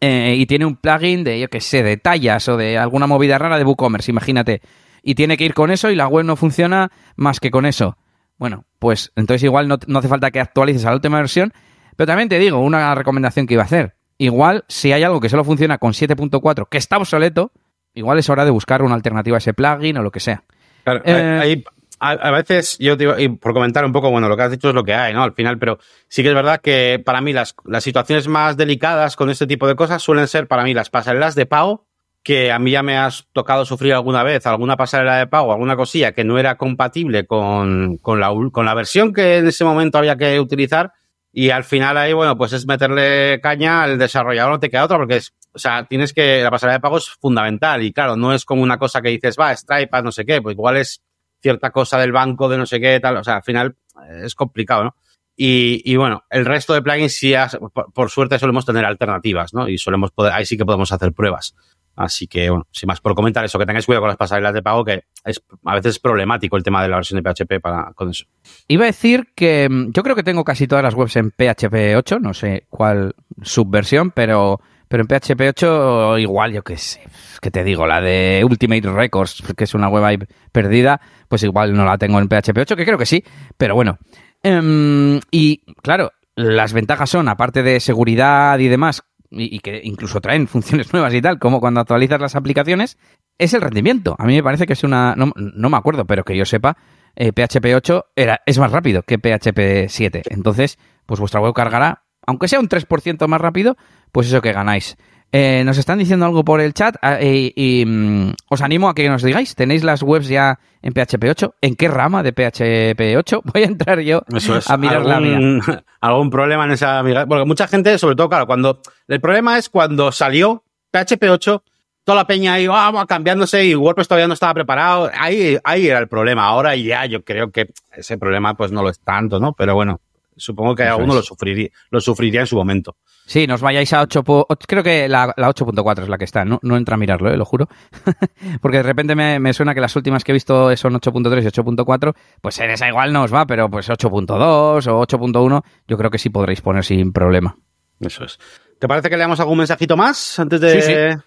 Eh, y tiene un plugin de, yo qué sé, de tallas o de alguna movida rara de WooCommerce, imagínate. Y tiene que ir con eso y la web no funciona más que con eso. Bueno, pues entonces igual no, no hace falta que actualices a la última versión. Pero también te digo, una recomendación que iba a hacer. Igual, si hay algo que solo funciona con 7.4, que está obsoleto, igual es hora de buscar una alternativa a ese plugin o lo que sea. Claro, Eh, hay- a, a veces, yo te digo, y por comentar un poco, bueno, lo que has dicho es lo que hay, ¿no? Al final, pero sí que es verdad que para mí las, las situaciones más delicadas con este tipo de cosas suelen ser para mí las pasarelas de pago, que a mí ya me has tocado sufrir alguna vez, alguna pasarela de pago, alguna cosilla que no era compatible con, con, la, con la versión que en ese momento había que utilizar. Y al final ahí, bueno, pues es meterle caña al desarrollador, no te queda otra, porque es, o sea, tienes que, la pasarela de pago es fundamental. Y claro, no es como una cosa que dices, va, Stripe, no sé qué, pues igual es cierta cosa del banco de no sé qué, tal. O sea, al final eh, es complicado, ¿no? Y, y bueno, el resto de plugins sí, has- por, por suerte solemos tener alternativas, ¿no? Y solemos poder, ahí sí que podemos hacer pruebas. Así que, bueno, sin más por comentar eso, que tengáis cuidado con las pasarelas de pago, que es, a veces es problemático el tema de la versión de PHP para, con eso. Iba a decir que mm, yo creo que tengo casi todas las webs en PHP 8, no sé cuál subversión, pero, pero en PHP 8 igual, yo qué sé, que te digo, la de Ultimate Records, que es una web ahí perdida, pues igual no la tengo en PHP 8, que creo que sí, pero bueno. Em, y claro, las ventajas son, aparte de seguridad y demás, y, que incluso traen funciones nuevas y tal, como cuando actualizas las aplicaciones, es el rendimiento. A mí me parece que es una, no, no me acuerdo, pero que yo sepa, PHP eh, 8 era, es más rápido que PHP 7. Entonces, pues vuestra web cargará, aunque sea un 3% más rápido, pues eso que ganáis. Eh, nos están diciendo algo por el chat ah, y, mm, os animo a que nos digáis, ¿tenéis las webs ya en PHP 8? ¿En qué rama de PHP 8? Voy a entrar yo a mirar la mía. ¿Algún problema en esa Porque mucha gente, sobre todo, claro, cuando... El problema es cuando salió PHP 8 toda la peña ahí vamos cambiándose y WordPress todavía no estaba preparado. Ahí, ahí era el problema. Ahora ya yo creo que ese problema pues no lo es tanto, ¿no? Pero bueno, supongo que alguno lo sufriría, lo sufriría en su momento. Sí, nos vayáis a 8. Creo que la, 8.4 es la que está. No, no entra a mirarlo, ¿eh? lo juro. Porque de repente me, me, suena que las últimas que he visto son 8.3 y 8.4. Pues en esa igual no os va, pero pues 8.2 o 8.1 yo creo que sí podréis poner sin problema. Eso es. ¿Te parece que leamos algún mensajito más antes de...? Sí, sí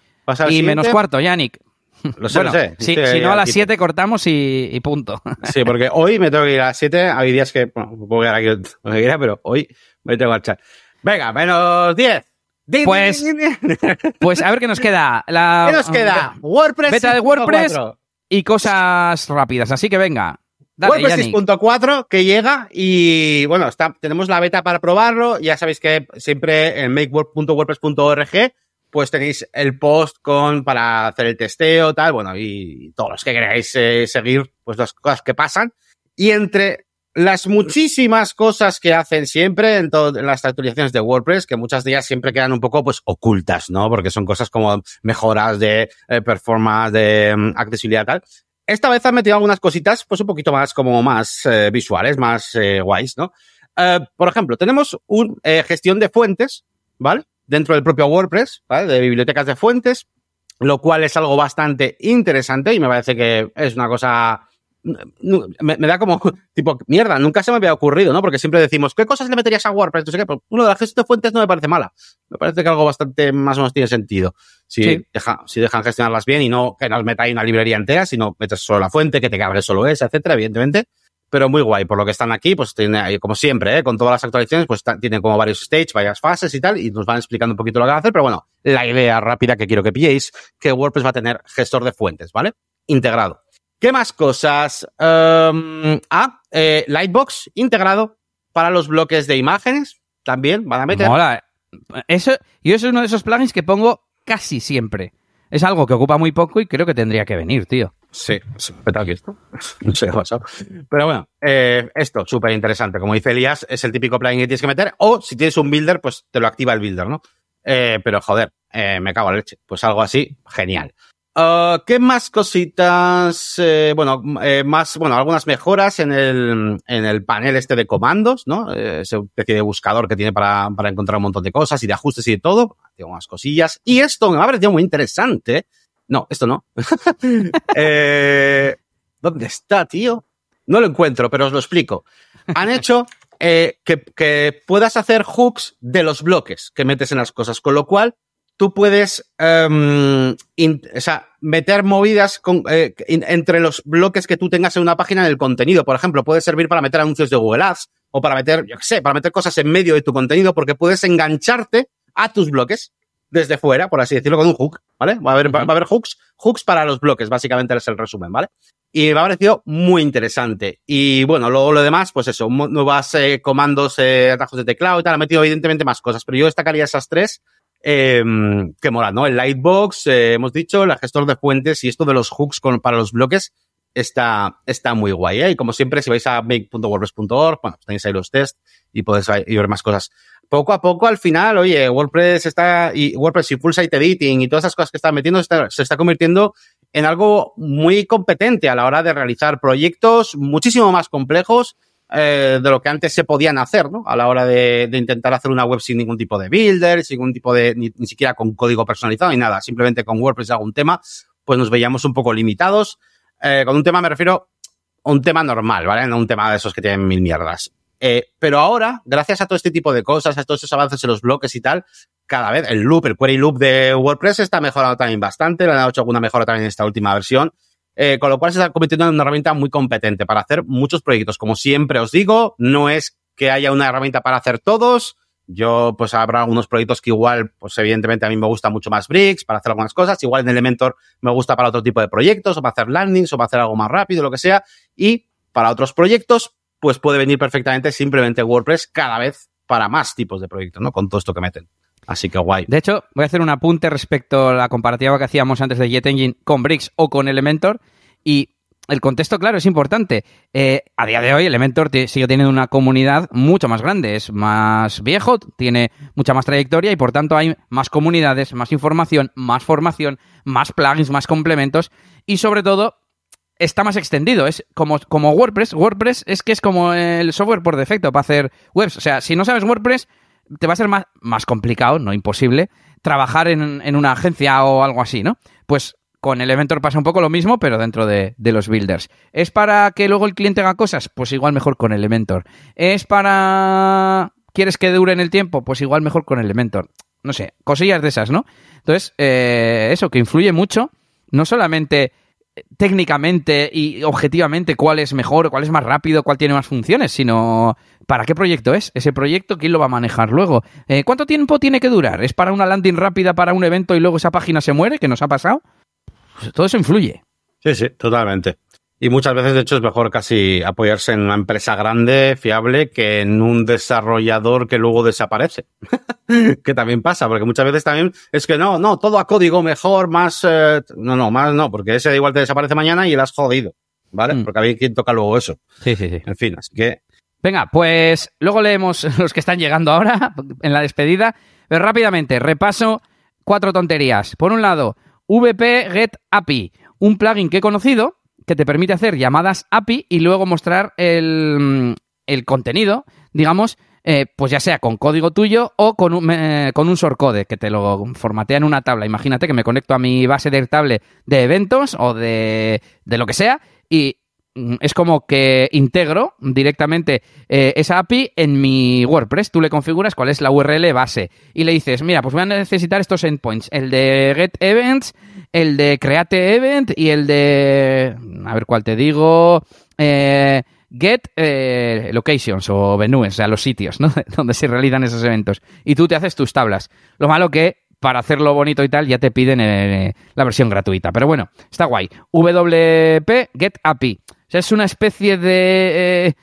y menos cuarto, Yannick. Lo sé, lo sé. Si, no, a las 7 cortamos y, punto. Sí, porque hoy me tengo que ir a las 7. Hay días que, bueno, puedo quedar aquí donde quiera, pero hoy me tengo que marchar. Venga, menos 10. Pues, pues a ver qué nos queda. La, ¿Qué nos queda? WordPress. Beta de WordPress y cosas rápidas. Así que venga. Dale, WordPress 6.4 que llega y bueno, está, tenemos la beta para probarlo. Ya sabéis que siempre en makewordpress.org pues tenéis el post con para hacer el testeo, tal, bueno, y todos los que queráis eh, seguir, pues las cosas que pasan. Y entre las muchísimas cosas que hacen siempre en, en las actualizaciones de WordPress, que muchas de ellas siempre quedan un poco pues ocultas, ¿no? Porque son cosas como mejoras de eh, performance, de um, accesibilidad, tal. Esta vez han metido algunas cositas, pues un poquito más como más eh, visuales, más guays, ¿no? por ejemplo, tenemos un gestión de fuentes, ¿vale? Dentro del propio WordPress, ¿vale? De bibliotecas de fuentes, lo cual es algo bastante interesante y me parece que es una cosa me, da como, tipo, mierda, nunca se me había ocurrido, ¿no? Porque siempre decimos, ¿qué cosas le meterías a WordPress? No sé qué, pero uno de las gestión de fuentes no me parece mala. Me parece que algo bastante más o menos tiene sentido. Si, deja, si dejan gestionarlas bien y no que nos metáis una librería entera, sino metes solo la fuente, que te cabre solo esa, etcétera, evidentemente pero muy guay. Por lo que están aquí, pues tiene, como siempre, ¿eh? con todas las actualizaciones, pues tienen como varios stages, varias fases y tal, y nos van explicando un poquito lo que van a hacer, pero bueno, la idea rápida que quiero que pilléis, que WordPress va a tener gestor de fuentes, ¿vale? Integrado. ¿Qué más cosas? Um, ah, eh, Lightbox integrado para los bloques de imágenes, también van a meter. Mola. Eso, yo eso es uno de esos plugins que pongo casi siempre. Es algo que ocupa muy poco y creo que tendría que venir, tío. Sí, petado aquí esto. No sé qué ha pasado. Pero bueno, eh, esto, súper interesante. Como dice Elías, es el típico plugin que tienes que meter. O si tienes un builder, pues te lo activa el builder, ¿no? Eh, pero joder, eh, me cago en leche. Pues algo así, genial. Uh, ¿Qué más cositas? Eh, bueno, eh, más, bueno, algunas mejoras en el, en el panel este de comandos, ¿no? Eh, ese especie de buscador que tiene para, para encontrar un montón de cosas y de ajustes y de todo. Tengo unas cosillas. Y esto me ha parecido muy interesante. No, esto no. eh, ¿Dónde está, tío? No lo encuentro, pero os lo explico. Han hecho eh, que, puedas hacer hooks de los bloques que metes en las cosas, con lo cual tú puedes um, o sea, meter movidas eh, entre los bloques que tú tengas en una página en el contenido. Por ejemplo, puede servir para meter anuncios de Google Ads o para meter, yo qué sé, para meter cosas en medio de tu contenido porque puedes engancharte a tus bloques desde fuera, por así decirlo, con un hook, ¿vale? Va a haber, va, a haber hooks, hooks para los bloques, básicamente es el resumen, ¿vale? Y me ha parecido muy interesante. Y bueno, luego lo demás, pues eso, nuevas eh, comandos, eh, atajos de teclado y tal, ha metido evidentemente más cosas, pero yo destacaría esas tres eh, que mola, ¿no? El Lightbox, eh, hemos dicho, el gestor de fuentes y esto de los hooks con, para los bloques está, está muy guay, ¿eh? Y como siempre, si vais a make.wordpress.org, bueno, tenéis ahí los tests y podéis ver más cosas. Poco a poco, al final, oye, WordPress está, y WordPress y Full Site Editing y todas esas cosas que están metiendo se está convirtiendo en algo muy competente a la hora de realizar proyectos muchísimo más complejos eh, de lo que antes se podían hacer, ¿no? A la hora de, intentar hacer una web sin ningún tipo de builder, sin ningún tipo de, ni, ni, siquiera con código personalizado ni nada, simplemente con WordPress algún tema, pues nos veíamos un poco limitados. Eh, con un tema me refiero a un tema normal, ¿vale? No un tema de esos que tienen mil mierdas. Eh, pero ahora, gracias a todo este tipo de cosas, a todos esos avances en los bloques y tal, cada vez. El loop, el query loop de WordPress está mejorado también bastante, le han hecho alguna mejora también en esta última versión. Eh, con lo cual se está convirtiendo en una herramienta muy competente para hacer muchos proyectos. Como siempre os digo, no es que haya una herramienta para hacer todos. Yo, pues habrá algunos proyectos que igual, pues evidentemente a mí me gusta mucho más Bricks para hacer algunas cosas. Igual en Elementor me gusta para otro tipo de proyectos, o para hacer landings, o para hacer algo más rápido, lo que sea. Y para otros proyectos, pues puede venir perfectamente simplemente WordPress cada vez para más tipos de proyectos, ¿no? Con todo esto que meten. Así que guay. De hecho, voy a hacer un apunte respecto a la comparativa que hacíamos antes de JetEngine con Bricks o con Elementor. Y el contexto, claro, es importante. Eh, a día de hoy, Elementor sigue teniendo una comunidad mucho más grande. Es más viejo, tiene mucha más trayectoria y por tanto hay más comunidades, más información, más formación, más plugins, más complementos y sobre todo está más extendido. Es como, como WordPress. WordPress es que es como el software por defecto para hacer webs. O sea, si no sabes WordPress, te va a ser más, más complicado, no imposible, trabajar en, en una agencia o algo así, ¿no? Pues con Elementor pasa un poco lo mismo, pero dentro de, de, los builders. ¿Es para que luego el cliente haga cosas? Pues igual mejor con Elementor. ¿Es para... ¿Quieres que dure en el tiempo? Pues igual mejor con Elementor. No sé, cosillas de esas, ¿no? Entonces, eh, eso, que influye mucho, no solamente técnicamente y objetivamente cuál es mejor, cuál es más rápido, cuál tiene más funciones, sino para qué proyecto es. Ese proyecto, ¿quién lo va a manejar luego? Eh, ¿Cuánto tiempo tiene que durar? ¿Es para una landing rápida, para un evento y luego esa página se muere, que nos ha pasado? Pues todo eso influye. Sí, sí, totalmente. Y muchas veces, de hecho, es mejor casi apoyarse en una empresa grande, fiable, que en un desarrollador que luego desaparece. que también pasa, porque muchas veces también es que no, no, todo a código mejor, más, eh, no, no, más no, porque ese igual te desaparece mañana y el has jodido, ¿vale? Mm. Porque había quien toca luego eso. Sí, sí, sí. En fin, así que. Venga, pues luego leemos los que están llegando ahora en la despedida. Pero rápidamente, repaso cuatro tonterías. Por un lado, VP Get API, un plugin que he conocido que te permite hacer llamadas API y luego mostrar el, el contenido, digamos, eh, pues ya sea con código tuyo o con un, eh, con un shortcode que te lo formatea en una tabla. Imagínate que me conecto a mi base de tablet de eventos o de, de lo que sea y es como que integro directamente eh, esa API en mi WordPress. Tú le configuras cuál es la URL base y le dices, mira, pues voy a necesitar estos endpoints, el de get events, el de create event y el de, a ver cuál te digo, eh, get eh, locations o venues, o sea, los sitios, ¿no? Donde se realizan esos eventos. Y tú te haces tus tablas. Lo malo que para hacerlo bonito y tal ya te piden eh, la versión gratuita. Pero bueno, está guay. WP Get API. O sea, es una especie de... Eh,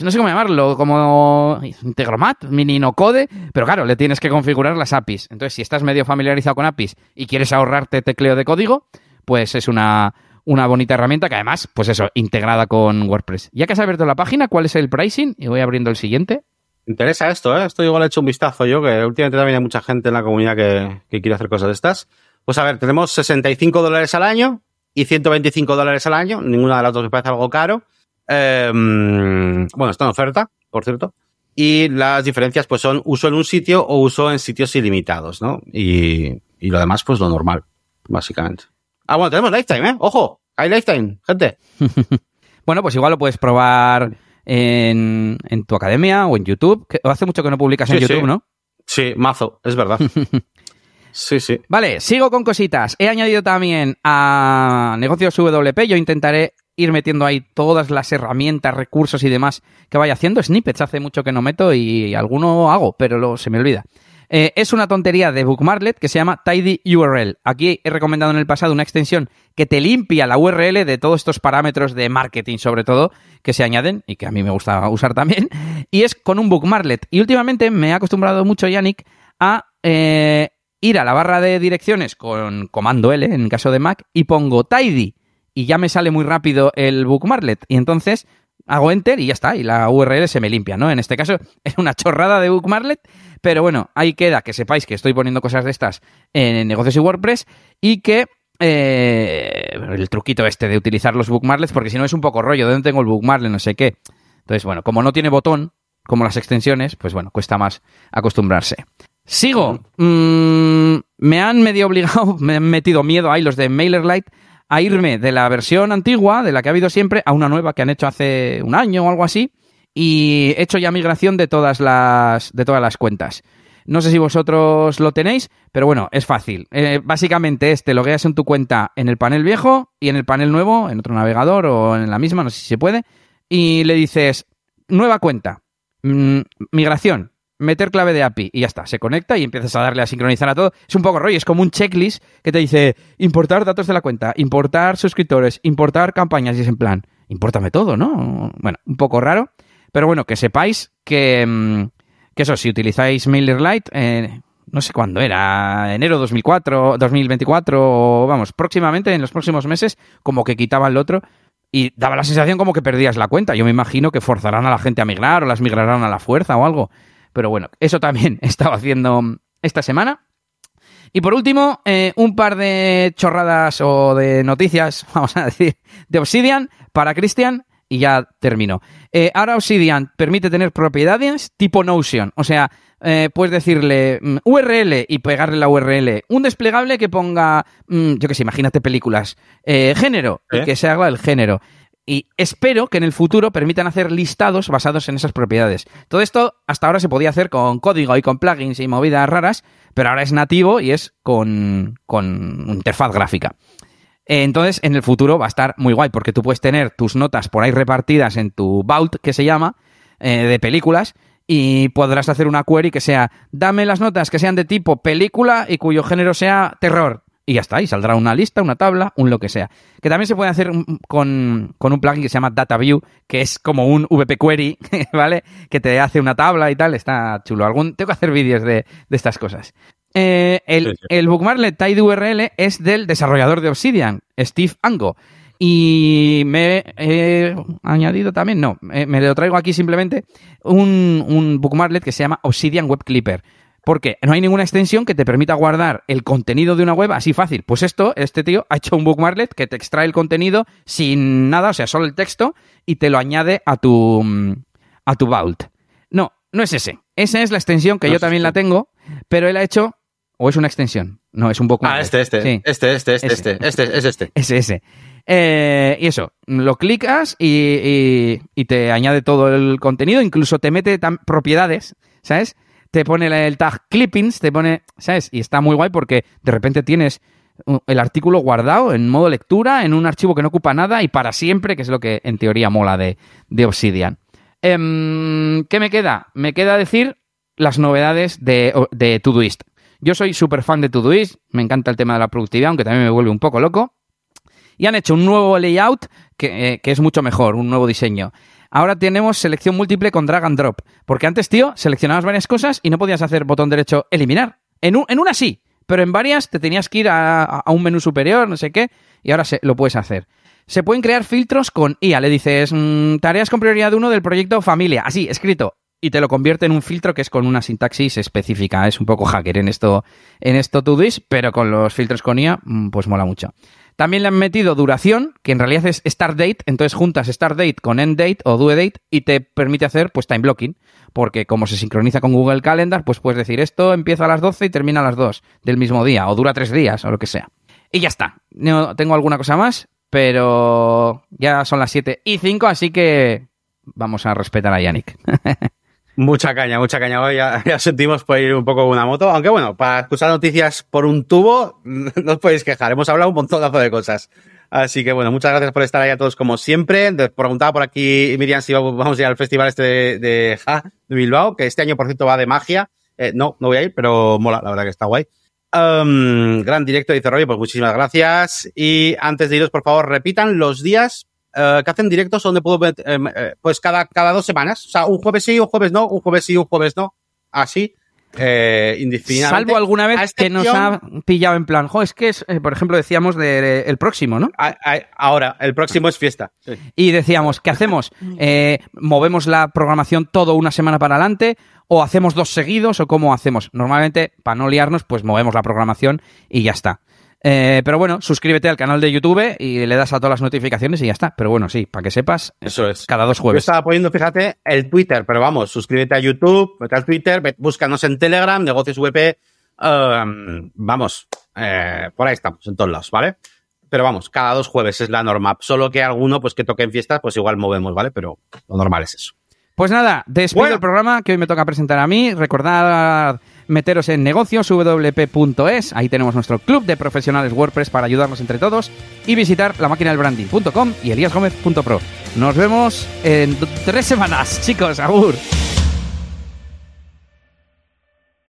no sé cómo llamarlo, como Integromat, mini no code, pero claro, le tienes que configurar las APIs. Entonces, si estás medio familiarizado con APIs y quieres ahorrarte tecleo de código, pues es una, una bonita herramienta que además, pues eso, integrada con WordPress. Ya que has abierto la página, ¿cuál es el pricing? Y voy abriendo el siguiente. Interesa esto, ¿eh? Esto igual he hecho un vistazo yo, que últimamente también hay mucha gente en la comunidad que, que quiere hacer cosas de estas. Pues a ver, tenemos 65 dólares al año y 125 dólares al año. Ninguna de las dos me parece algo caro. Eh, bueno, está en oferta, por cierto. Y las diferencias, pues son uso en un sitio o uso en sitios ilimitados, ¿no? Y, y lo demás, pues lo normal, básicamente. Ah, bueno, tenemos Lifetime, ¿eh? Ojo, hay Lifetime, gente. bueno, pues igual lo puedes probar en, en, tu academia o en YouTube. Que hace mucho que no publicas en YouTube, sí. ¿no? Sí, mazo, es verdad. sí, sí. Vale, sigo con cositas. He añadido también a Negocios WP. Yo intentaré ir metiendo ahí todas las herramientas, recursos y demás que vaya haciendo. Snippets hace mucho que no meto y alguno hago, pero lo, se me olvida. Eh, es una tontería de Bookmarklet que se llama Tidy URL. Aquí he recomendado en el pasado una extensión que te limpia la URL de todos estos parámetros de marketing, sobre todo, que se añaden y que a mí me gusta usar también. Y es con un Bookmarklet. Y últimamente me he acostumbrado mucho, Yannick, a eh, ir a la barra de direcciones con comando L, en caso de Mac, y pongo Tidy. Y ya me sale muy rápido el Bookmarklet. Y entonces hago enter y ya está, y la URL se me limpia, ¿no? En este caso es una chorrada de Bookmarklet, pero bueno, ahí queda que sepáis que estoy poniendo cosas de estas en negocios y WordPress y que eh, el truquito este de utilizar los bookmarklets, porque si no es un poco rollo, ¿de dónde tengo el bookmarklet? No sé qué. Entonces, bueno, como no tiene botón, como las extensiones, pues bueno, cuesta más acostumbrarse. Sigo. Mm, me han medio obligado, me han metido miedo ahí los de MailerLite a irme de la versión antigua, de la que ha habido siempre, a una nueva que han hecho hace un año o algo así, y he hecho ya migración de todas las, de todas las cuentas. No sé si vosotros lo tenéis, pero bueno, es fácil. Eh, básicamente es, te logueas en tu cuenta en el panel viejo y en el panel nuevo, en otro navegador o en la misma, no sé si se puede, y le dices, nueva cuenta, mm, migración, meter clave de API y ya está, se conecta y empiezas a darle a sincronizar a todo. Es un poco rollo, es como un checklist que te dice importar datos de la cuenta, importar suscriptores, importar campañas y es en plan, importame todo, ¿no? Bueno, un poco raro, pero bueno, que sepáis que, mm, que eso, si utilizáis MailerLite, eh, no sé cuándo era, enero 2004, 2024, o vamos, próximamente, en los próximos meses, como que quitaba el otro y daba la sensación como que perdías la cuenta. Yo me imagino que forzarán a la gente a migrar o las migrarán a la fuerza o algo. Pero bueno, eso también he estado haciendo esta semana. Y por último, eh, un par de chorradas o de noticias, vamos a decir, de Obsidian para Christian y ya termino. Eh, ahora Obsidian permite tener propiedades tipo Notion, o sea, eh, puedes decirle mm, URL y pegarle la URL, un desplegable que ponga, mm, yo qué sé, imagínate películas, género, y que se haga el género y espero que en el futuro permitan hacer listados basados en esas propiedades. Todo esto hasta ahora se podía hacer con código y con plugins y movidas raras, pero ahora es nativo y es con, con interfaz gráfica. Entonces, en el futuro va a estar muy guay, porque tú puedes tener tus notas por ahí repartidas en tu vault, que se llama, eh, de películas, y podrás hacer una query que sea, dame las notas que sean de tipo película y cuyo género sea terror y ya está, y saldrá una lista, una tabla, un lo que sea. Que también se puede hacer con, un plugin que se llama DataView, que es como un VP Query, ¿vale? Que te hace una tabla y tal, está chulo. Algún, tengo que hacer vídeos de, estas cosas. Eh, el, el bookmarklet URL es del desarrollador de Obsidian, Steve Ango. Y me he añadido también, no, me lo traigo aquí simplemente, un, un bookmarklet que se llama Obsidian Web Clipper. Porque no hay ninguna extensión que te permita guardar el contenido de una web así fácil. Pues esto, este tío ha hecho un bookmarklet que te extrae el contenido sin nada, o sea, solo el texto, y te lo añade a tu, mm, a tu vault. No, no es ese. Esa es la extensión que yo también la tengo, pero él ha hecho, o es una extensión. No, es un bookmarklet. Ah, este, este. Sí. Este, este, este, este, este, es este. Es ese. Eh, y eso, lo clicas y, y, te añade todo el contenido, incluso te mete propiedades, ¿sabes? Te pone el tag clippings, te pone, ¿sabes? Y está muy guay porque de repente tienes el artículo guardado en modo lectura, en un archivo que no ocupa nada y para siempre, que es lo que en teoría mola de, Obsidian. Em, ¿Qué me queda? Me queda decir las novedades de, de Todoist. Yo soy súper fan de Todoist, me encanta el tema de la productividad, aunque también me vuelve un poco loco. Y han hecho un nuevo layout que, eh, que es mucho mejor, un nuevo diseño. Ahora tenemos selección múltiple con drag and drop. Porque antes, tío, seleccionabas varias cosas y no podías hacer botón derecho eliminar. En, en una sí, pero en varias te tenías que ir a, un menú superior, no sé qué, y ahora se, lo puedes hacer. Se pueden crear filtros con IA. Le dices, mm, tareas con prioridad 1 del proyecto familia. Así, escrito. Y te lo convierte en un filtro que es con una sintaxis específica. Es un poco hacker en esto, en esto pero con los filtros con IA, mm, pues mola mucho. También le han metido duración, que en realidad es start date, entonces juntas start date con end date o due date y te permite hacer pues time blocking, porque como se sincroniza con Google Calendar, pues puedes decir esto empieza a las 12 y termina a las 2 del mismo día o dura tres días o lo que sea. Y ya está. No tengo alguna cosa más, pero ya son las 7 y 5, así que vamos a respetar a Yannick. Mucha caña, mucha caña. Hoy ya, sentimos por ir un poco una moto. Aunque bueno, para escuchar noticias por un tubo, no os podéis quejar. Hemos hablado un montonazo de cosas. Así que bueno, muchas gracias por estar ahí a todos como siempre. Preguntaba por aquí Miriam si vamos a ir al festival este de, Bilbao, que este año por cierto va de magia. Eh, no, no voy a ir, pero mola, la verdad que está guay. Um, gran directo, dice Roy, pues muchísimas gracias. Y antes de iros, por favor, repitan los días eh, que hacen directos donde puedo ver, eh, eh, pues cada, cada dos semanas. O sea, un jueves sí, un jueves no, un jueves sí, un jueves no. Así. Eh, indefinidamente. Salvo alguna vez que nos ha pillado en plan, jo, es que es, por ejemplo, decíamos del el próximo, ¿no? ahora, el próximo es fiesta. Y decíamos, ¿qué hacemos? ¿Movemos la programación todo una semana para adelante? ¿O hacemos dos seguidos? ¿O cómo hacemos? Normalmente, para no liarnos, pues movemos la programación y ya está. Eh, pero bueno, suscríbete al canal de YouTube y le das a todas las notificaciones y ya está. Pero bueno, sí, para que sepas, eso es. Cada dos jueves. Yo estaba poniendo, fíjate, el Twitter, pero vamos, suscríbete a YouTube, vete al Twitter, búscanos en Telegram, negocios VP, um, vamos, eh, por ahí estamos, en todos lados, ¿vale? Pero vamos, cada dos jueves es la norma. Solo que alguno, pues que toque en fiestas, pues igual movemos, ¿vale? Pero lo normal es eso. Pues nada, despido Bueno. el programa que hoy me toca presentar a mí. Recordad meteros en negocios wp.es, ahí tenemos nuestro club de profesionales WordPress para ayudarnos entre todos y visitar la máquina del branding.com y eliasgomez.pro. Nos vemos en tres semanas, chicos. Agur.